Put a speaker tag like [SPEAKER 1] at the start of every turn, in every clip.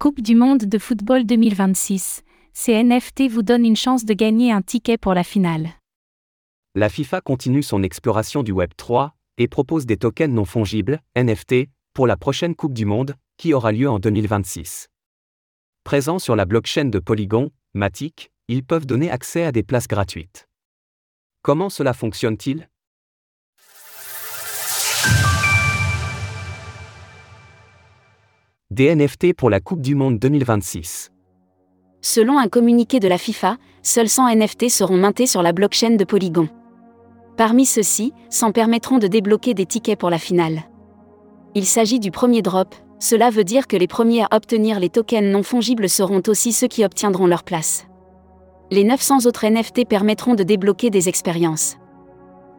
[SPEAKER 1] Coupe du monde de football 2026. Ces NFT vous donnent une chance de gagner un ticket pour la finale.
[SPEAKER 2] La FIFA continue son exploration du Web 3 et propose des tokens non fongibles, NFT, pour la prochaine Coupe du Monde, qui aura lieu en 2026. Présents sur la blockchain de Polygon, Matic, ils peuvent donner accès à des places gratuites. Comment cela fonctionne-t-il? Des NFT pour la Coupe du Monde 2026.
[SPEAKER 3] Selon un communiqué de la FIFA, seuls 100 NFT seront mintés sur la blockchain de Polygon. Parmi ceux-ci, 100 permettront de débloquer des tickets pour la finale. Il s'agit du premier drop, cela veut dire que les premiers à obtenir les tokens non fongibles seront aussi ceux qui obtiendront leur place. Les 900 autres NFT permettront de débloquer des expériences.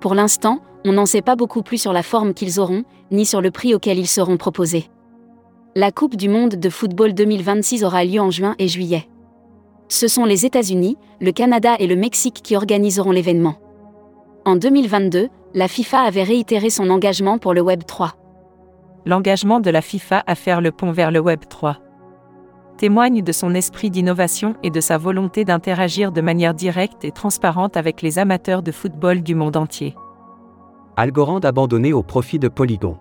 [SPEAKER 3] Pour l'instant, on n'en sait pas beaucoup plus sur la forme qu'ils auront, ni sur le prix auquel ils seront proposés. La Coupe du Monde de football 2026 aura lieu en juin et juillet. Ce sont les États-Unis, le Canada et le Mexique qui organiseront l'événement. En 2022, la FIFA avait réitéré son engagement pour le Web 3
[SPEAKER 4] l'engagement de la FIFA à faire le pont vers le Web 3 témoigne de son esprit d'innovation et de sa volonté d'interagir de manière directe et transparente avec les amateurs de football du monde entier.
[SPEAKER 2] Algorand abandonné au profit de Polygon.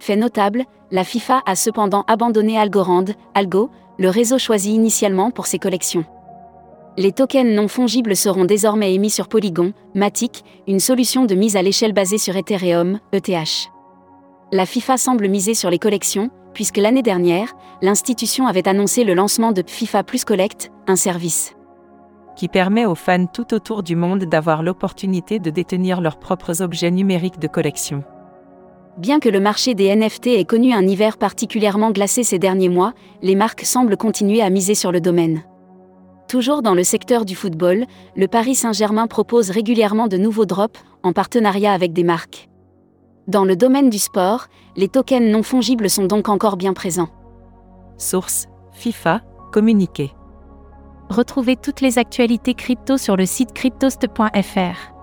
[SPEAKER 3] Fait notable, la FIFA a cependant abandonné Algorand, Algo, le réseau choisi initialement pour ses collections. Les tokens non fongibles seront désormais émis sur Polygon, Matic, une solution de mise à l'échelle basée sur Ethereum, ETH la FIFA semble miser sur les collections, puisque l'année dernière, l'institution avait annoncé le lancement de FIFA Plus Collect, un service
[SPEAKER 4] qui permet aux fans tout autour du monde d'avoir l'opportunité de détenir leurs propres objets numériques de collection.
[SPEAKER 3] Bien que le marché des NFT ait connu un hiver particulièrement glacé ces derniers mois, les marques semblent continuer à miser sur le domaine. Toujours dans le secteur du football, le Paris Saint-Germain propose régulièrement de nouveaux drops, en partenariat avec des marques. Dans le domaine du sport, les tokens non fongibles sont donc encore bien présents.
[SPEAKER 4] Source FIFA, communiqué.
[SPEAKER 1] Retrouvez toutes les actualités crypto sur le site cryptost.fr.